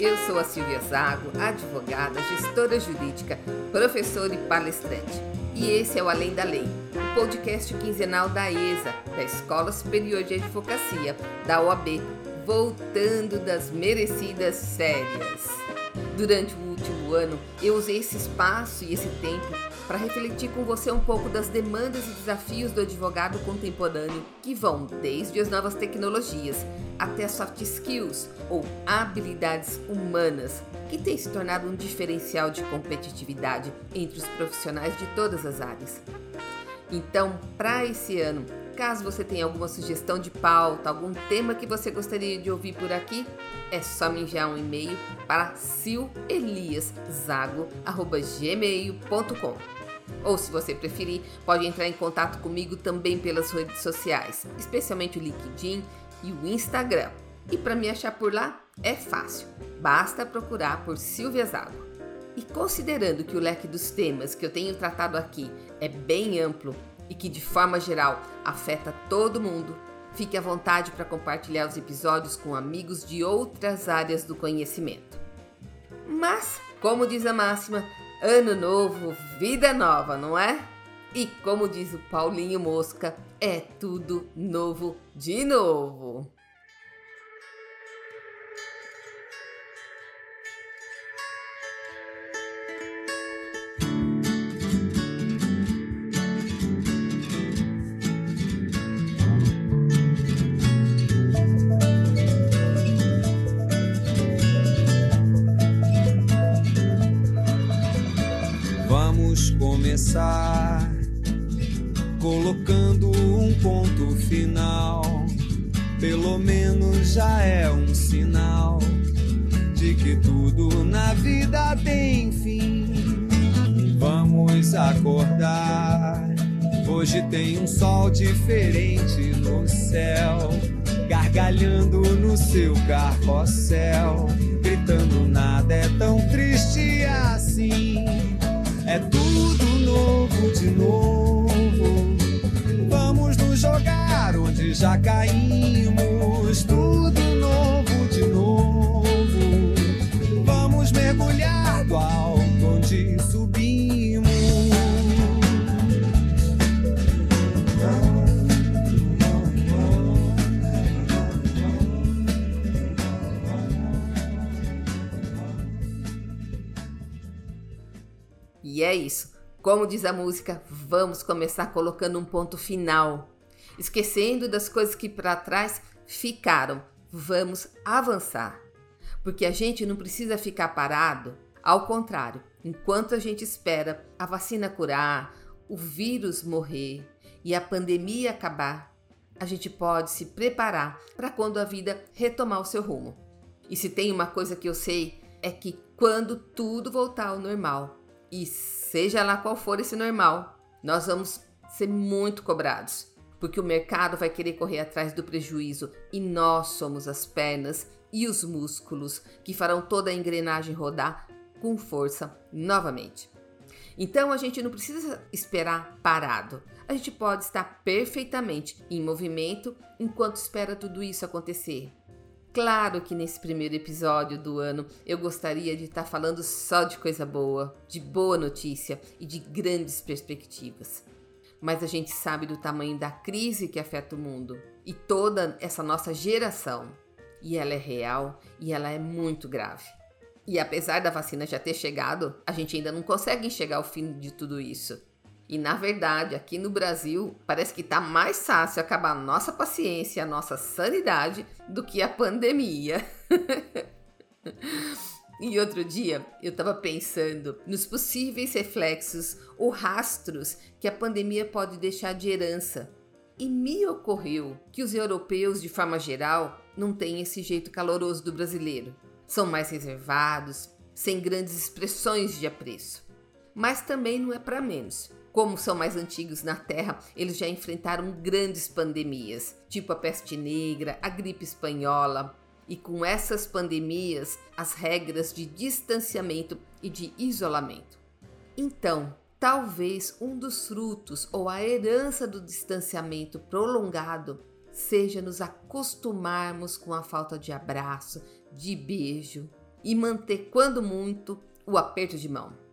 Eu sou a Silvia Zago, advogada, gestora jurídica, professora e palestrante. E esse é o Além da Lei, o podcast quinzenal da ESA, da Escola Superior de Advocacia, da OAB, voltando das merecidas férias. Durante ano, eu usei esse espaço e esse tempo para refletir com você um pouco das demandas e desafios do advogado contemporâneo, que vão desde as novas tecnologias até soft skills ou habilidades humanas, que têm se tornado um diferencial de competitividade entre os profissionais de todas as áreas. Então, para esse ano, caso você tenha alguma sugestão de pauta, algum tema que você gostaria de ouvir por aqui, é só me enviar um e-mail para sileliaszago.gmail.com ou se você preferir, pode entrar em contato comigo também pelas redes sociais, especialmente o LinkedIn e o Instagram. E para me achar por lá é fácil, basta procurar por Silvia Zago. E considerando que o leque dos temas que eu tenho tratado aqui é bem amplo e que de forma geral afeta todo mundo, fique à vontade para compartilhar os episódios com amigos de outras áreas do conhecimento. Mas, como diz a máxima, ano novo, vida nova, não é? E como diz o Paulinho Mosca, é tudo novo de novo. Começar, colocando um ponto final. Pelo menos já é um sinal de que tudo na vida tem fim. Vamos acordar. Hoje tem um sol diferente no céu, gargalhando no seu carrossel, gritando nada é tão triste assim. É tudo novo de novo. Vamos nos jogar onde já caímos. Tudo novo de novo. Vamos mergulhar do alto onde subimos. E é isso. Como diz a música, vamos começar colocando um ponto final. Esquecendo das coisas que para trás ficaram. Vamos avançar. Porque a gente não precisa ficar parado. Ao contrário, enquanto a gente espera a vacina curar, o vírus morrer e a pandemia acabar, a gente pode se preparar para quando a vida retomar o seu rumo. E se tem uma coisa que eu sei é que quando tudo voltar ao normal, e seja lá qual for esse normal, nós vamos ser muito cobrados, porque o mercado vai querer correr atrás do prejuízo e nós somos as pernas e os músculos que farão toda a engrenagem rodar com força novamente. Então a gente não precisa esperar parado. A gente pode estar perfeitamente em movimento enquanto espera tudo isso acontecer. Claro que nesse primeiro episódio do ano eu gostaria de estar falando só de coisa boa, de boa notícia e de grandes perspectivas. Mas a gente sabe do tamanho da crise que afeta o mundo e toda essa nossa geração. E ela é real e ela é muito grave. E apesar da vacina já ter chegado, a gente ainda não consegue enxergar o fim de tudo isso. E na verdade, aqui no Brasil, parece que tá mais fácil acabar nossa paciência, a nossa sanidade do que a pandemia. e outro dia, eu tava pensando nos possíveis reflexos ou rastros que a pandemia pode deixar de herança. E me ocorreu que os europeus, de forma geral, não têm esse jeito caloroso do brasileiro. São mais reservados, sem grandes expressões de apreço. Mas também não é para menos. Como são mais antigos na Terra, eles já enfrentaram grandes pandemias, tipo a peste negra, a gripe espanhola. E com essas pandemias, as regras de distanciamento e de isolamento. Então, talvez um dos frutos ou a herança do distanciamento prolongado seja nos acostumarmos com a falta de abraço, de beijo. e manter, quando muito, o aperto de mão.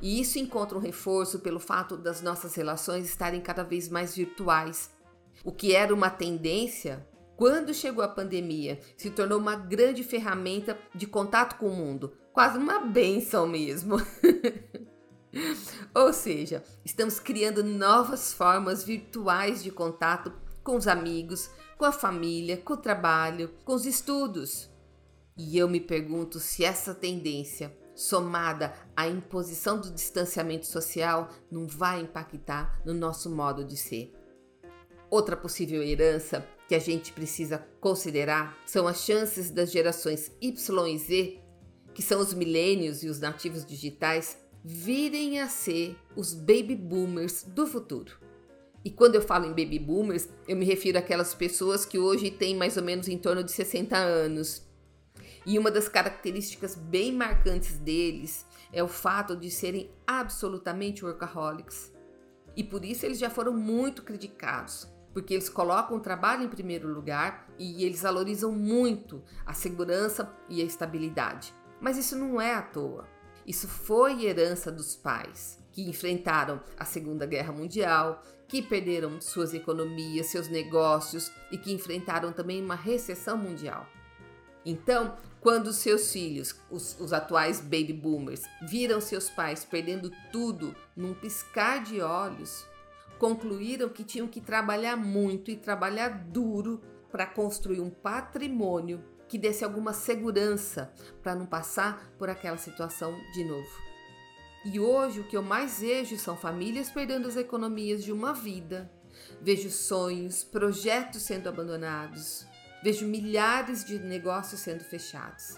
E isso encontra um reforço pelo fato das nossas relações estarem cada vez mais virtuais. O que era uma tendência, quando chegou a pandemia, se tornou uma grande ferramenta de contato com o mundo, quase uma benção mesmo. Ou seja, estamos criando novas formas virtuais de contato com os amigos, com a família, com o trabalho, com os estudos. E eu me pergunto se essa tendência, somada à imposição do distanciamento social, não vai impactar no nosso modo de ser. Outra possível herança que a gente precisa considerar são as chances das gerações Y e Z, que são os milênios e os nativos digitais, virem a ser os baby boomers do futuro. E quando eu falo em baby boomers, eu me refiro àquelas pessoas que hoje têm mais ou menos em torno de 60 anos. E uma das características bem marcantes deles é o fato de serem absolutamente workaholics. E por isso eles já foram muito criticados, porque eles colocam o trabalho em primeiro lugar e eles valorizam muito a segurança e a estabilidade. Mas isso não é à toa. Isso foi herança dos pais, que enfrentaram a Segunda Guerra Mundial, que perderam suas economias, seus negócios e que enfrentaram também uma recessão mundial. Então, quando seus filhos, os, os, atuais baby boomers, viram seus pais perdendo tudo num piscar de olhos, concluíram que tinham que trabalhar muito e trabalhar duro para construir um patrimônio que desse alguma segurança para não passar por aquela situação de novo. E hoje o que eu mais vejo são famílias perdendo as economias de uma vida. Vejo sonhos, projetos sendo abandonados. Vejo milhares de negócios sendo fechados.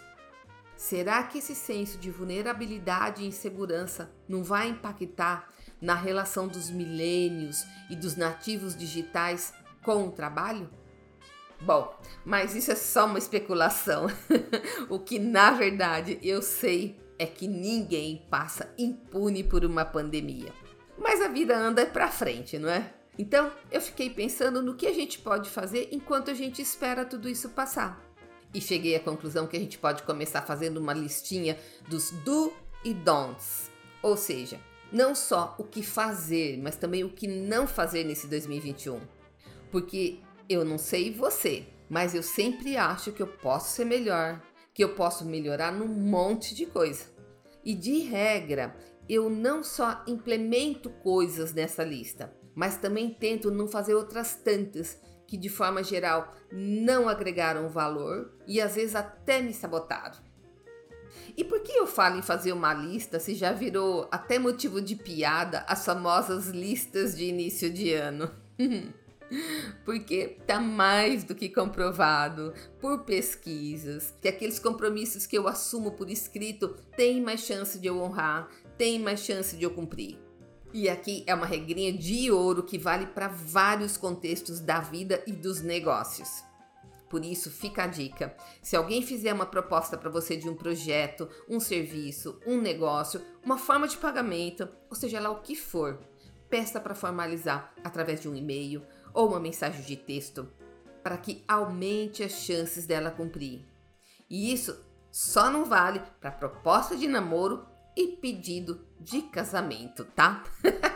Será que esse senso de vulnerabilidade e insegurança não vai impactar na relação dos milênios e dos nativos digitais com o trabalho? Bom, mas isso é só uma especulação. o que na verdade eu sei é que ninguém passa impune por uma pandemia. Mas a vida anda para frente, não é? Então, eu fiquei pensando no que a gente pode fazer enquanto a gente espera tudo isso passar. E cheguei à conclusão que a gente pode começar fazendo uma listinha dos do e don'ts. Ou seja, não só o que fazer, mas também o que não fazer nesse 2021. Porque eu não sei você, mas eu sempre acho que eu posso ser melhor, que eu posso melhorar num monte de coisa. E de regra, eu não só implemento coisas nessa lista, mas também tento não fazer outras tantas que de forma geral não agregaram valor e às vezes até me sabotaram. E por que eu falo em fazer uma lista se já virou até motivo de piada as famosas listas de início de ano? porque tá mais do que comprovado por pesquisas que aqueles compromissos que eu assumo por escrito têm mais chance de eu honrar, têm mais chance de eu cumprir. E aqui é uma regrinha de ouro que vale para vários contextos da vida e dos negócios. Por isso, fica a dica: se alguém fizer uma proposta para você de um projeto, um serviço, um negócio, uma forma de pagamento, ou seja lá o que for, peça para formalizar através de um e-mail, ou uma mensagem de texto para que aumente as chances dela cumprir. E isso só não vale para proposta de namoro e pedido de casamento, tá?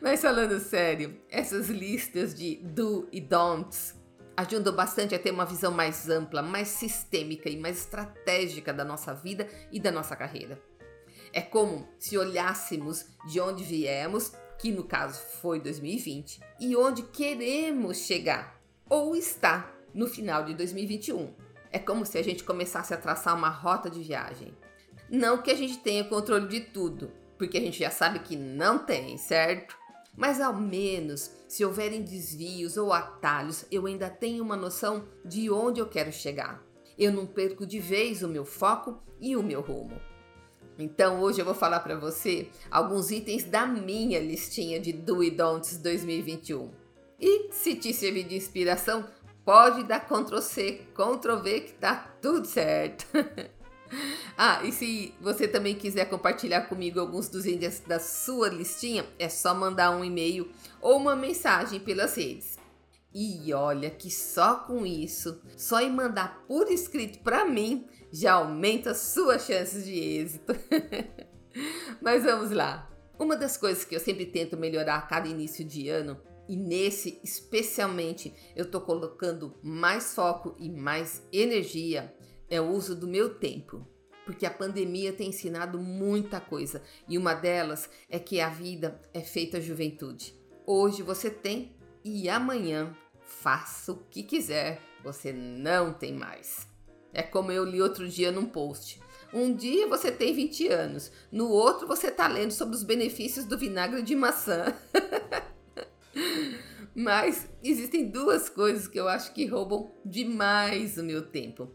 Mas falando sério, essas listas de do e don'ts ajudam bastante a ter uma visão mais ampla, mais sistêmica e mais estratégica da nossa vida e da nossa carreira. É como se olhássemos de onde viemos que no caso foi 2020, e onde queremos chegar ou está no final de 2021. É como se a gente começasse a traçar uma rota de viagem. Não que a gente tenha controle de tudo, porque a gente já sabe que não tem, certo? Mas ao menos, se houverem desvios ou atalhos, eu ainda tenho uma noção de onde eu quero chegar. Eu não perco de vez o meu foco e o meu rumo. Então hoje eu vou falar para você alguns itens da minha listinha de do e don'ts 2021. E se te servir de inspiração, pode dar Ctrl C, Ctrl V que tá tudo certo. ah, e se você também quiser compartilhar comigo alguns dos itens da sua listinha, é só mandar um e-mail ou uma mensagem pelas redes. E olha que só com isso, só em mandar por escrito para mim, já aumenta suas chances de êxito. Mas vamos lá. Uma das coisas que eu sempre tento melhorar a cada início de ano, e nesse especialmente eu tô colocando mais foco e mais energia, é o uso do meu tempo. Porque a pandemia tem ensinado muita coisa, e uma delas é que a vida é feita juventude. Hoje você tem e amanhã faça o que quiser, você não tem mais. É como eu li outro dia num post. Um dia você tem 20 anos, no outro você está lendo sobre os benefícios do vinagre de maçã. Mas existem duas coisas que eu acho que roubam demais o meu tempo.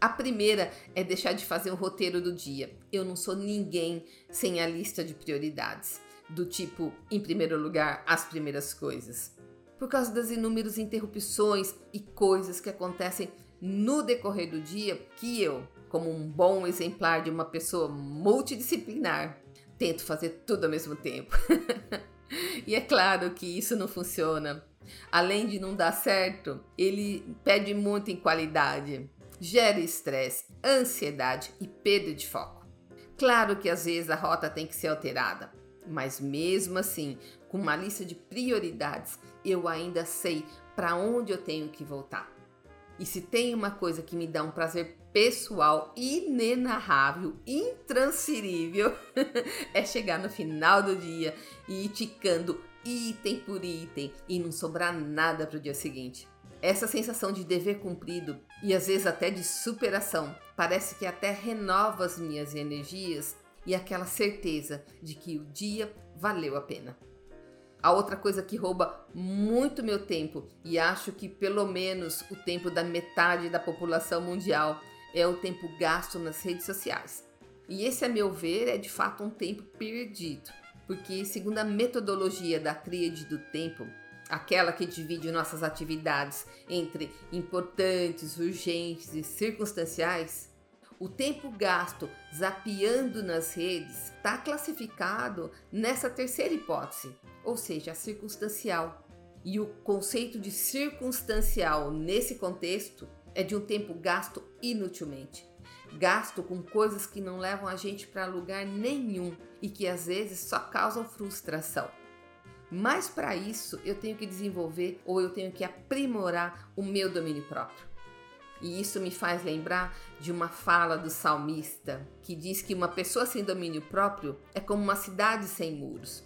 A primeira é deixar de fazer um roteiro do dia. Eu não sou ninguém sem a lista de prioridades, do tipo, em primeiro lugar, as primeiras coisas por causa das inúmeras interrupções e coisas que acontecem no decorrer do dia que eu, como um bom exemplar de uma pessoa multidisciplinar, tento fazer tudo ao mesmo tempo. e é claro que isso não funciona. Além de não dar certo, ele pede muito em qualidade, gera estresse, ansiedade e perda de foco. Claro que às vezes a rota tem que ser alterada, mas mesmo assim, com uma lista de prioridades, eu ainda sei para onde eu tenho que voltar. E se tem uma coisa que me dá um prazer pessoal inenarrável, intransferível, é chegar no final do dia e ir ticando item por item e não sobrar nada para o dia seguinte. Essa sensação de dever cumprido e às vezes até de superação parece que até renova as minhas energias e aquela certeza de que o dia valeu a pena. A outra coisa que rouba muito meu tempo, e acho que pelo menos o tempo da metade da população mundial, é o tempo gasto nas redes sociais. E esse, a meu ver, é de fato um tempo perdido, porque, segundo a metodologia da tríade do tempo, aquela que divide nossas atividades entre importantes, urgentes e circunstanciais, o tempo gasto zapeando nas redes está classificado nessa terceira hipótese, ou seja, a circunstancial. E o conceito de circunstancial nesse contexto é de um tempo gasto inutilmente. Gasto com coisas que não levam a gente para lugar nenhum e que às vezes só causam frustração. Mas para isso eu tenho que desenvolver ou eu tenho que aprimorar o meu domínio próprio. E isso me faz lembrar de uma fala do salmista que diz que uma pessoa sem domínio próprio é como uma cidade sem muros.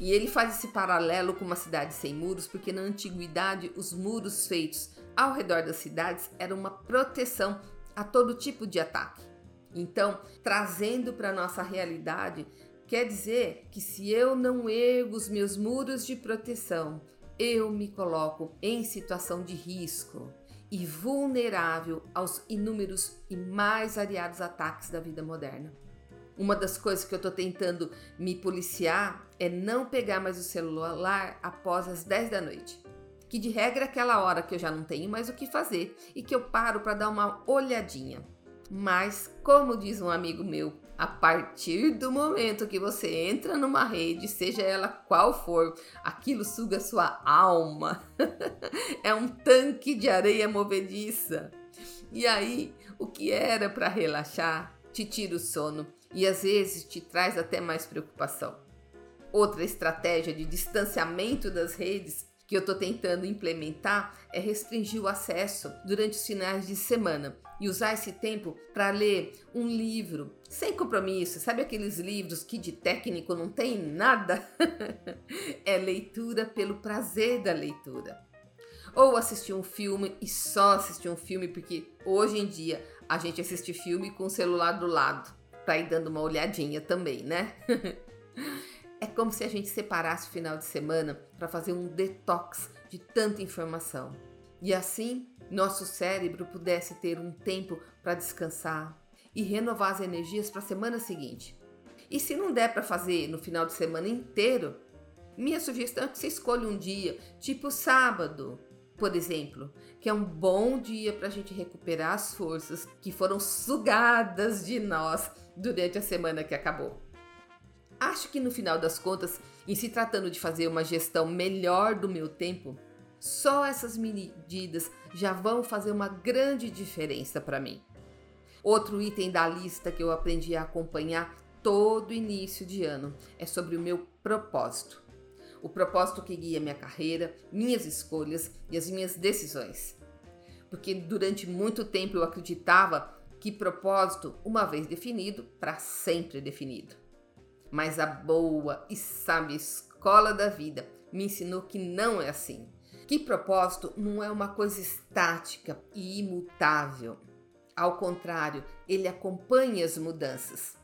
E ele faz esse paralelo com uma cidade sem muros porque na antiguidade os muros feitos ao redor das cidades eram uma proteção a todo tipo de ataque. Então, trazendo para nossa realidade, quer dizer que se eu não ergo os meus muros de proteção, eu me coloco em situação de risco e vulnerável aos inúmeros e mais variados ataques da vida moderna. Uma das coisas que eu estou tentando me policiar é não pegar mais o celular após as 10 da noite. Que de regra é aquela hora que eu já não tenho mais o que fazer e que eu paro para dar uma olhadinha. Mas, como diz um amigo meu, a partir do momento que você entra numa rede, seja ela qual for, aquilo suga sua alma. é um tanque de areia movediça. E aí, o que era para relaxar, te tira o sono e às vezes te traz até mais preocupação. Outra estratégia de distanciamento das redes que eu estou tentando implementar é restringir o acesso durante os finais de semana e usar esse tempo para ler um livro sem compromisso. Sabe aqueles livros que de técnico não tem nada? é leitura pelo prazer da leitura. Ou assistir um filme e só assistir um filme, porque hoje em dia a gente assiste filme com o celular do lado, para ir dando uma olhadinha também, né? É como se a gente separasse o final de semana para fazer um detox de tanta informação. E assim, nosso cérebro pudesse ter um tempo para descansar e renovar as energias para a semana seguinte. E se não der para fazer no final de semana inteiro, minha sugestão é que você escolha um dia, tipo sábado, por exemplo, que é um bom dia para a gente recuperar as forças que foram sugadas de nós durante a semana que acabou. Acho que no final das contas, em se tratando de fazer uma gestão melhor do meu tempo, Só essas medidas já vão fazer uma grande diferença para mim. Outro item da lista que eu aprendi a acompanhar todo início de ano é sobre o meu propósito. O propósito que guia minha carreira, minhas escolhas e as minhas decisões. Porque durante muito tempo eu acreditava que propósito, uma vez definido, para sempre definido. Mas a boa e sábia escola da vida me ensinou que não é assim. Que propósito não é uma coisa estática e imutável. Ao contrário, ele acompanha as mudanças.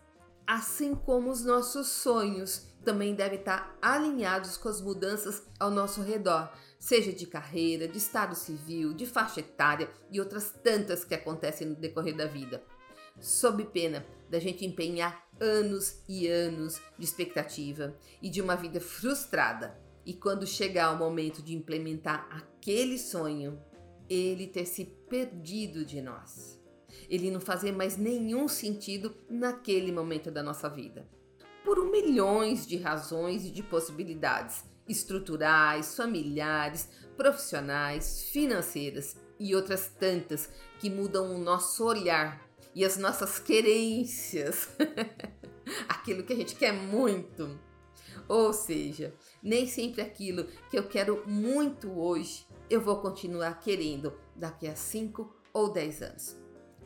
Assim como os nossos sonhos também devem estar alinhados com as mudanças ao nosso redor, seja de carreira, de estado civil, de faixa etária e outras tantas que acontecem no decorrer da vida. Sob pena da gente empenhar anos e anos de expectativa e de uma vida frustrada, e quando chegar o momento de implementar aquele sonho, ele ter se perdido de nós. Ele não fazer mais nenhum sentido naquele momento da nossa vida. Por milhões de razões e de possibilidades estruturais, familiares, profissionais, financeiras e outras tantas que mudam o nosso olhar e as nossas querências. aquilo que a gente quer muito. Ou seja, nem sempre aquilo que eu quero muito hoje eu vou continuar querendo daqui a 5 ou 10 anos.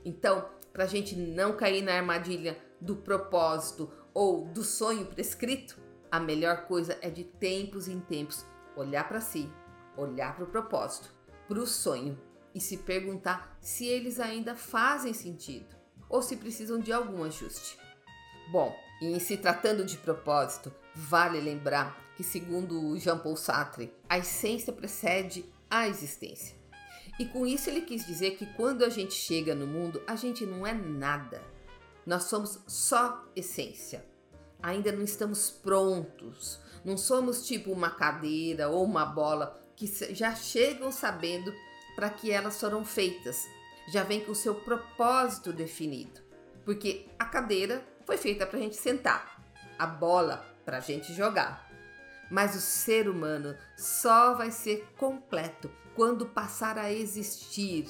Então, para a gente não cair na armadilha do propósito ou do sonho prescrito, a melhor coisa é de tempos em tempos olhar para si, olhar para o propósito, para o sonho e se perguntar se eles ainda fazem sentido ou se precisam de algum ajuste. Bom, e em se tratando de propósito, vale lembrar que, segundo Jean Paul Sartre, a essência precede a existência. E com isso ele quis dizer que quando a gente chega no mundo, a gente não é nada. Nós somos só essência ainda não estamos prontos. Não somos tipo uma cadeira ou uma bola que já chegam sabendo para que elas foram feitas. Já vem com o seu propósito definido. Porque a cadeira foi feita para a gente sentar, a bola para a gente jogar. Mas o ser humano só vai ser completo quando passar a existir.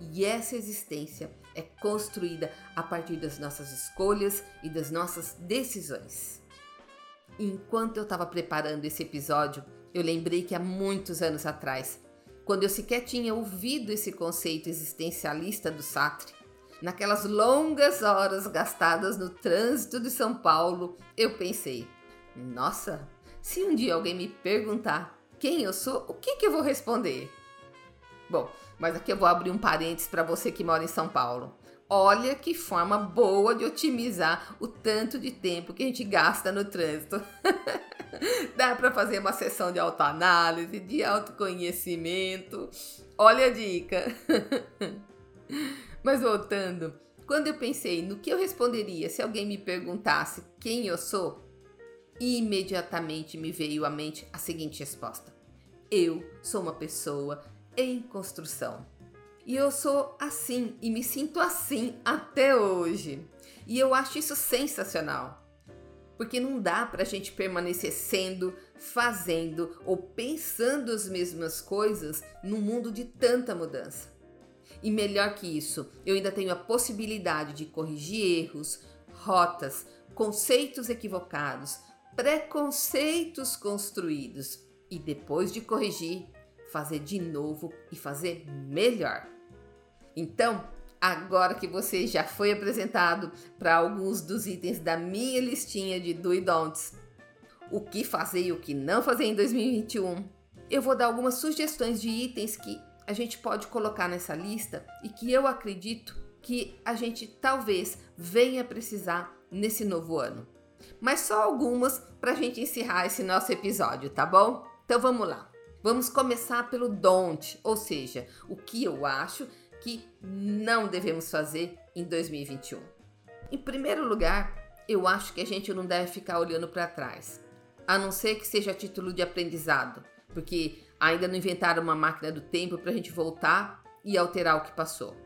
E essa existência é construída a partir das nossas escolhas e das nossas decisões. Enquanto eu estava preparando esse episódio, eu lembrei que há muitos anos atrás, quando eu sequer tinha ouvido esse conceito existencialista do Sartre, naquelas longas horas gastadas no trânsito de São Paulo, eu pensei: nossa, se um dia alguém me perguntar quem eu sou, o que, que eu vou responder? Bom, mas aqui eu vou abrir um parênteses para você que mora em São Paulo. Olha que forma boa de otimizar o tanto de tempo que a gente gasta no trânsito. Dá para fazer uma sessão de autoanálise, de autoconhecimento. Olha a dica. Mas voltando, quando eu pensei no que eu responderia se alguém me perguntasse quem eu sou, imediatamente me veio à mente a seguinte resposta: Eu sou uma pessoa em construção. E eu sou assim e me sinto assim até hoje. E eu acho isso sensacional. Porque não dá para a gente permanecer sendo, fazendo ou pensando as mesmas coisas num mundo de tanta mudança. E melhor que isso, eu ainda tenho a possibilidade de corrigir erros, rotas, conceitos equivocados, preconceitos construídos e depois de corrigir, fazer de novo e fazer melhor. Então, agora que você já foi apresentado para alguns dos itens da minha listinha de do e don'ts, o que fazer e o que não fazer em 2021, eu vou dar algumas sugestões de itens que a gente pode colocar nessa lista e que eu acredito que a gente talvez venha precisar nesse novo ano. Mas só algumas para a gente encerrar esse nosso episódio, tá bom? Então vamos lá. Vamos começar pelo don't, ou seja, o que eu acho que não devemos fazer em 2021. Em primeiro lugar, eu acho que a gente não deve ficar olhando para trás, a não ser que seja título de aprendizado, porque ainda não inventaram uma máquina do tempo para a gente voltar e alterar o que passou.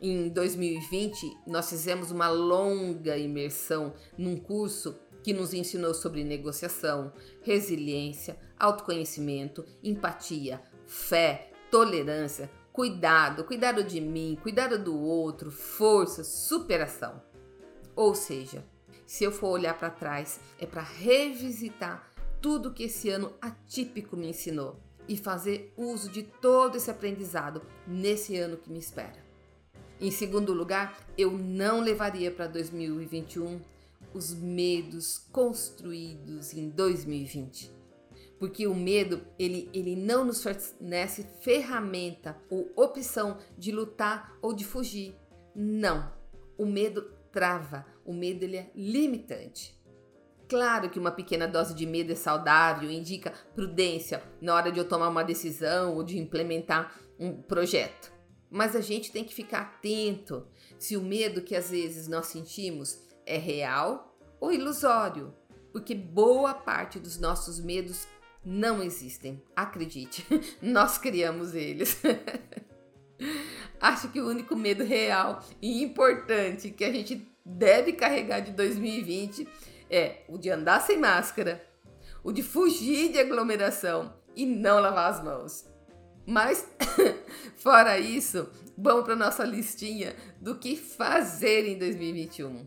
Em 2020, nós fizemos uma longa imersão num curso que nos ensinou sobre negociação, resiliência, autoconhecimento, empatia, fé, tolerância, cuidado, cuidado de mim, cuidado do outro, força, superação. Ou seja, se eu for olhar para trás, é para revisitar tudo que esse ano atípico me ensinou e fazer uso de todo esse aprendizado nesse ano que me espera. Em segundo lugar, eu não levaria para 2021 os medos construídos em 2020. Porque o medo, ele, ele não nos fornece ferramenta ou opção de lutar ou de fugir. Não. O medo trava, o medo ele é limitante. Claro que uma pequena dose de medo é saudável, indica prudência na hora de eu tomar uma decisão ou de implementar um projeto. Mas a gente tem que ficar atento se o medo que às vezes nós sentimos é real ou ilusório, porque boa parte dos nossos medos não existem. Acredite, nós criamos eles. Acho que o único medo real e importante que a gente deve carregar de 2020 é o de andar sem máscara, o de fugir de aglomeração e não lavar as mãos. Mas, fora isso, vamos para nossa listinha do que fazer em 2021.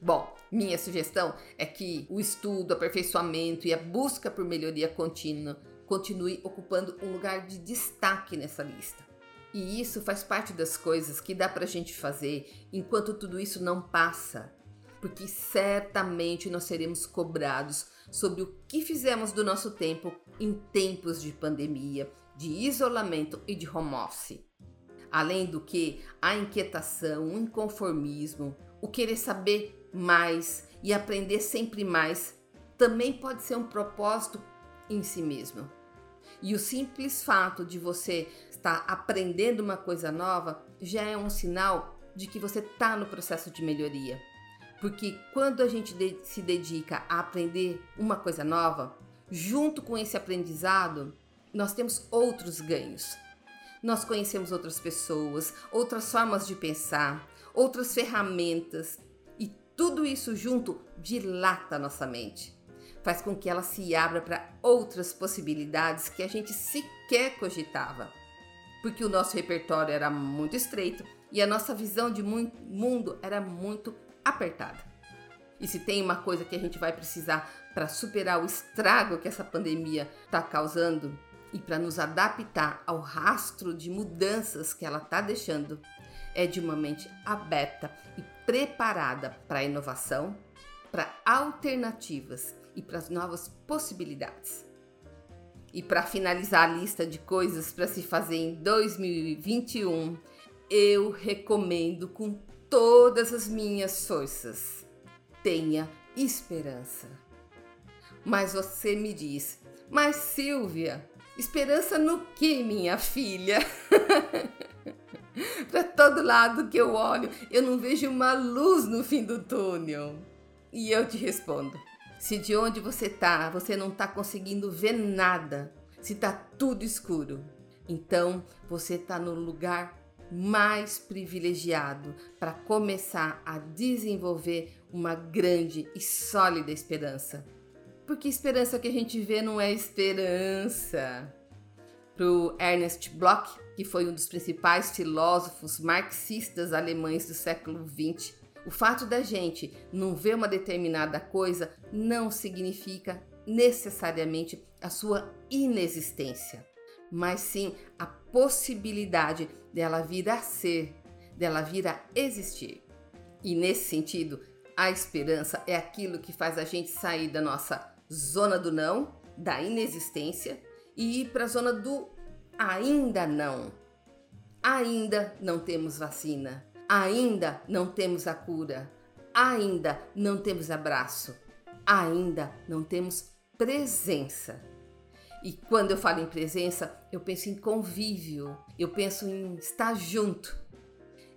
Bom, minha sugestão é que o estudo, aperfeiçoamento e a busca por melhoria contínua continue ocupando um lugar de destaque nessa lista. E isso faz parte das coisas que dá para a gente fazer enquanto tudo isso não passa porque certamente nós seremos cobrados sobre o que fizemos do nosso tempo em tempos de pandemia, de isolamento e de home office. Além do que, a inquietação, o inconformismo, o querer saber mais e aprender sempre mais também pode ser um propósito em si mesmo. E o simples fato de você estar aprendendo uma coisa nova já é um sinal de que você está no processo de melhoria. Porque quando a gente se dedica a aprender uma coisa nova, junto com esse aprendizado, nós temos outros ganhos. Nós conhecemos outras pessoas, outras formas de pensar, outras ferramentas, tudo isso junto dilata nossa mente. Faz com que ela se abra para outras possibilidades que a gente sequer cogitava. Porque o nosso repertório era muito estreito e a nossa visão de mundo era muito apertada. E se tem uma coisa que a gente vai precisar para superar o estrago que essa pandemia está causando e para nos adaptar ao rastro de mudanças que ela está deixando, é de uma mente aberta e preparada para a inovação, para alternativas e para as novas possibilidades. E para finalizar a lista de coisas para se fazer em 2021, eu recomendo com todas as minhas forças. Tenha esperança. Mas você me diz, mas Silvia, esperança no que, minha filha? Para todo lado que eu olho, eu não vejo uma luz no fim do túnel. E eu te respondo: se de onde você tá, você não tá conseguindo ver nada, se tá tudo escuro, então você tá no lugar mais privilegiado para começar a desenvolver uma grande e sólida esperança. Porque esperança que a gente vê não é esperança. Para o Ernest Bloch, que foi um dos principais filósofos marxistas alemães do século XX, o fato da gente não ver uma determinada coisa não significa necessariamente a sua inexistência, mas sim a possibilidade dela vir a ser, dela vir a existir. E nesse sentido, a esperança é aquilo que faz a gente sair da nossa zona do não, da inexistência e ir para a zona do ainda não. Ainda não temos vacina, ainda não temos a cura, ainda não temos abraço, ainda não temos presença. E quando eu falo em presença, eu penso em convívio, eu penso em estar junto.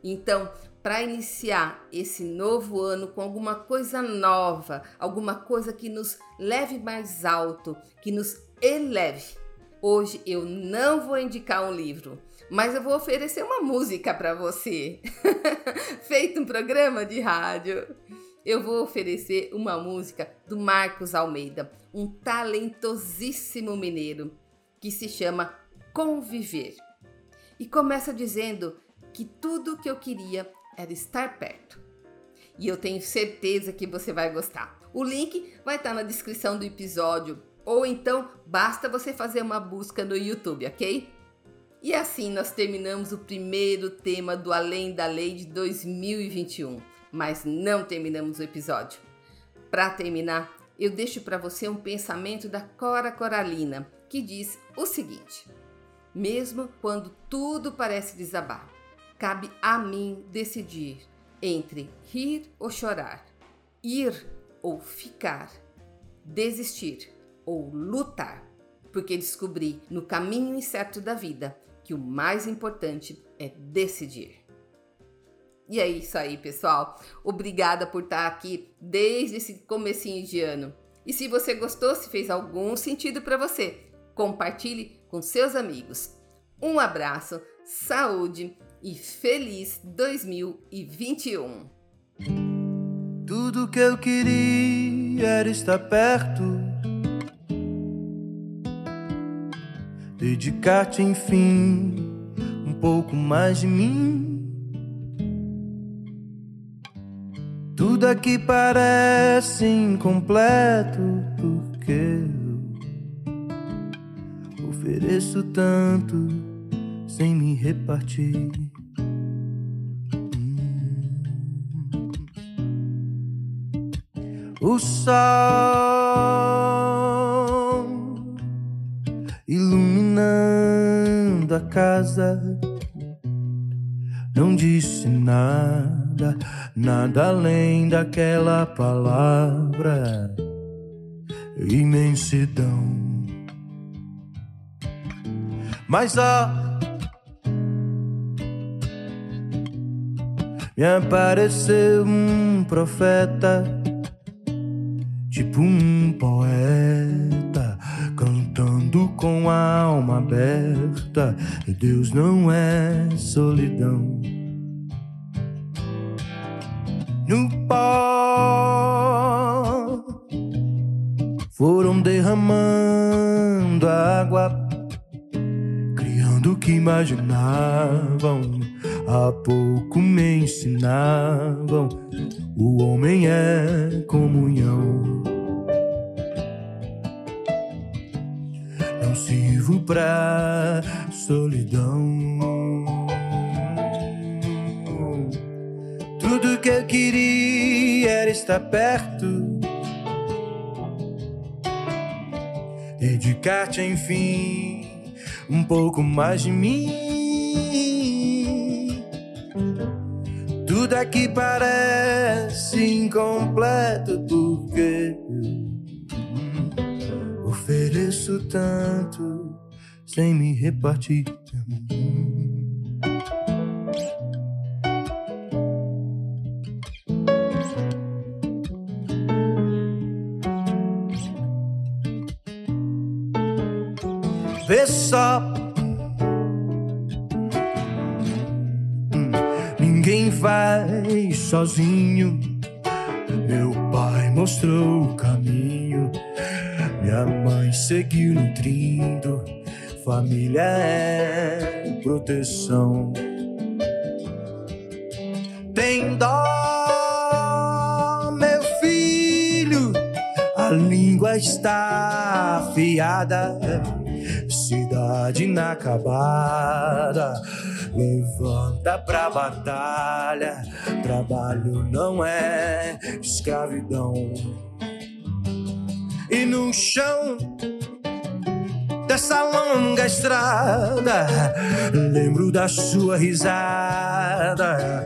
Então, para iniciar esse novo ano com alguma coisa nova, alguma coisa que nos leve mais alto, que nos eleve. Hoje eu não vou indicar um livro, mas eu vou oferecer uma música para você. Feito um programa de rádio eu vou oferecer uma música do Marcos Almeida, um talentosíssimo mineiro, que se chama conviver. E começa dizendo que tudo que eu queria era estar perto. E eu tenho certeza que você vai gostar. O link vai estar na descrição do episódio, ou então basta você fazer uma busca no YouTube, ok? E assim nós terminamos o primeiro tema do Além da Lei de 2021, mas não terminamos o episódio. Para terminar, eu deixo para você um pensamento da Cora Coralina, que diz o seguinte: Mesmo quando tudo parece desabar, cabe a mim decidir entre rir ou chorar, ir ou ficar, desistir ou lutar, porque descobri no caminho incerto da vida que o mais importante é decidir. E é isso aí, pessoal. Obrigada por estar aqui desde esse comecinho de ano. E se você gostou, se fez algum sentido para você, compartilhe com seus amigos. Um abraço, saúde e feliz 2021. Tudo que eu queria era estar perto. Dedicar-te, enfim, um pouco mais de mim. Tudo aqui parece incompleto porque eu ofereço tanto sem me repartir. O sol iluminando a casa. Não disse nada, nada além daquela palavra. Imensidão. Mas ó, me apareceu um profeta tipo um poeta com a alma aberta. E Deus não é solidão. No pó foram derramando água, criando o que imaginavam. Há pouco me ensinavam o homem é comunhão. Não sirvo pra solidão. Tudo que eu queria era estar perto. Dedicar-te, enfim, um pouco mais de mim. Tudo aqui parece incompleto porque eu ofereço tanto sem me repartir. Vê só ninguém faz sozinho. Meu pai mostrou o caminho, minha mãe seguiu nutrindo. Família é proteção. Tem dó, meu filho, a língua está afiada, cidade inacabada Levanta pra batalha, trabalho não é escravidão. E no chão dessa longa estrada, lembro da sua risada,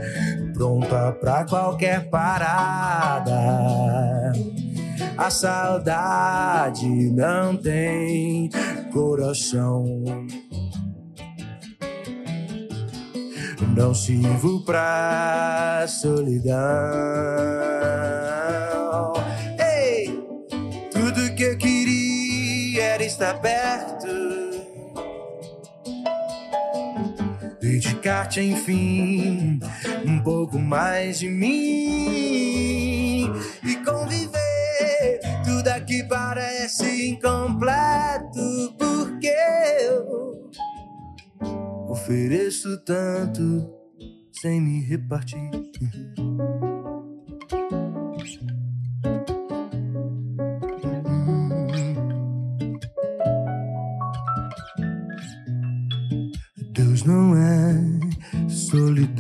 pronta pra qualquer parada. A saudade não tem coração. Não sirvo pra solidão. Que eu queria era estar perto. Dedicar-te, enfim, um pouco mais de mim e conviver. Tudo aqui parece incompleto porque eu Ofereço tanto sem me repartir. não é solidão.